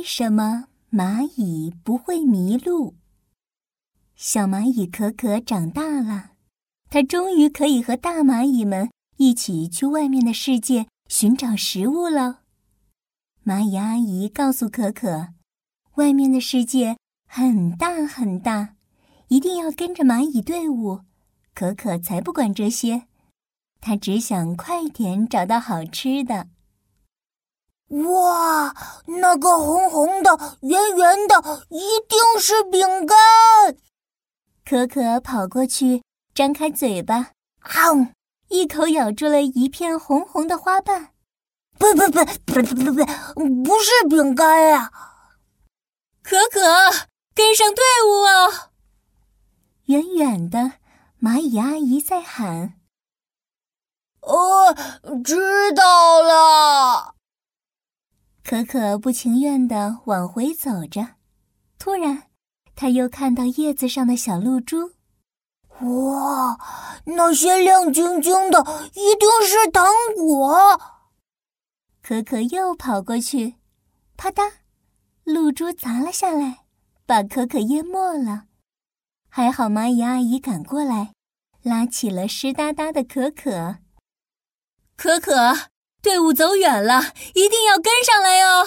为什么蚂蚁不会迷路？小蚂蚁可可长大了，它终于可以和大蚂蚁们一起去外面的世界寻找食物了。蚂蚁阿姨告诉可可，外面的世界很大很大，一定要跟着蚂蚁队伍。可可才不管这些，他只想快点找到好吃的。哇，那个红红的、圆圆的，一定是饼干！可可跑过去，张开嘴巴，啊，一口咬住了一片红红的花瓣。不不不不不不不，不是饼干呀！可可，跟上队伍啊！远远的，蚂蚁阿姨在喊：“哦，知道了。”可可不情愿地往回走着，突然，他又看到叶子上的小露珠。哇，那些亮晶晶的一定是糖果！可可又跑过去，啪嗒，露珠砸了下来，把可可淹没了。还好蚂蚁阿姨赶过来，拉起了湿哒哒的可可。可可。队伍走远了，一定要跟上来哟！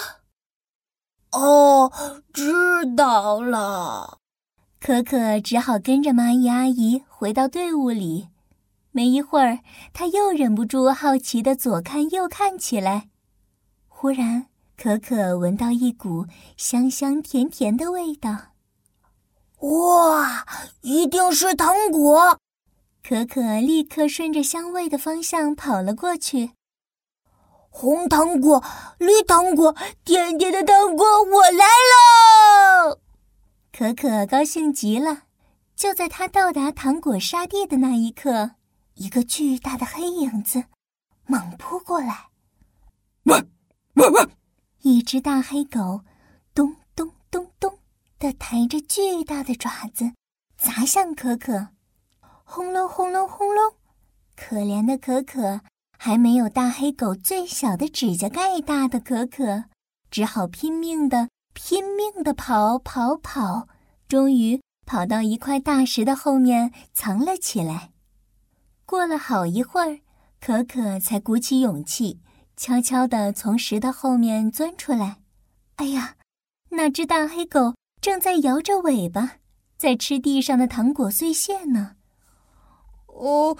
哦，知道了。可可只好跟着蚂蚁阿姨回到队伍里。没一会儿，他又忍不住好奇的左看右看起来。忽然，可可闻到一股香香甜甜的味道。哇，一定是糖果！可可立刻顺着香味的方向跑了过去。红糖果、绿糖果、甜甜的糖果，我来了！可可高兴极了。就在他到达糖果沙地的那一刻，一个巨大的黑影子猛扑过来。汪汪汪！一只大黑狗咚咚咚咚的抬着巨大的爪子砸向可可，轰隆轰隆轰隆！可怜的可可。还没有大黑狗最小的指甲盖大的可可，只好拼命的、拼命的跑跑跑，终于跑到一块大石的后面藏了起来。过了好一会儿，可可才鼓起勇气，悄悄地从石头后面钻出来。哎呀，那只大黑狗正在摇着尾巴，在吃地上的糖果碎屑呢。哦。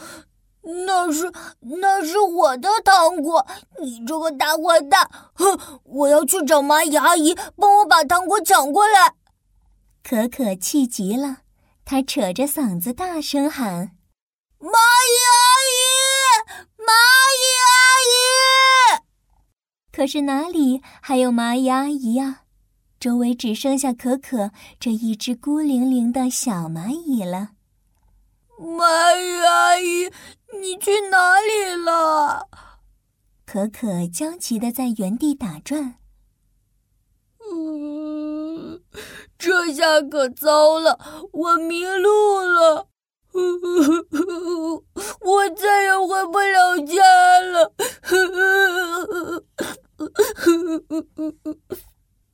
那是那是我的糖果，你这个大坏蛋！哼，我要去找蚂蚁阿姨，帮我把糖果抢过来。可可气极了，他扯着嗓子大声喊：“蚂蚁阿姨，蚂蚁阿姨！”可是哪里还有蚂蚁阿姨呀？周围只剩下可可这一只孤零零的小蚂蚁了。蚂蚁阿姨。你去哪里了？可可焦急的在原地打转。嗯，这下可糟了，我迷路了，我再也回不了家了。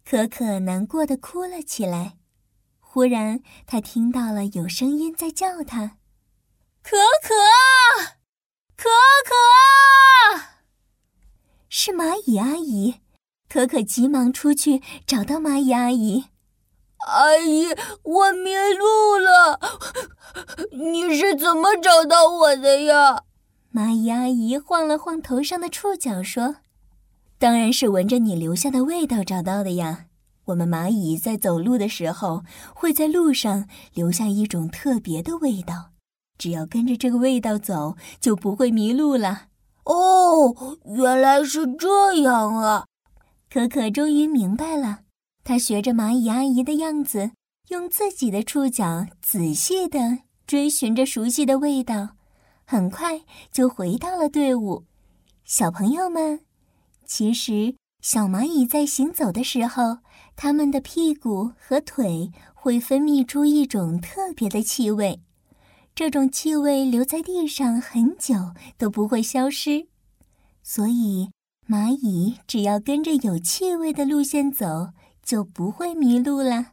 可可难过的哭了起来。忽然，他听到了有声音在叫他。可可，可可，是蚂蚁阿姨。可可急忙出去找到蚂蚁阿姨。阿姨，我迷路了，你是怎么找到我的呀？蚂蚁阿姨晃了晃头上的触角，说：“当然是闻着你留下的味道找到的呀。我们蚂蚁在走路的时候，会在路上留下一种特别的味道。”只要跟着这个味道走，就不会迷路了。哦，原来是这样啊！可可终于明白了。他学着蚂蚁阿姨的样子，用自己的触角仔细地追寻着熟悉的味道，很快就回到了队伍。小朋友们，其实小蚂蚁在行走的时候，它们的屁股和腿会分泌出一种特别的气味。这种气味留在地上很久都不会消失，所以蚂蚁只要跟着有气味的路线走，就不会迷路了。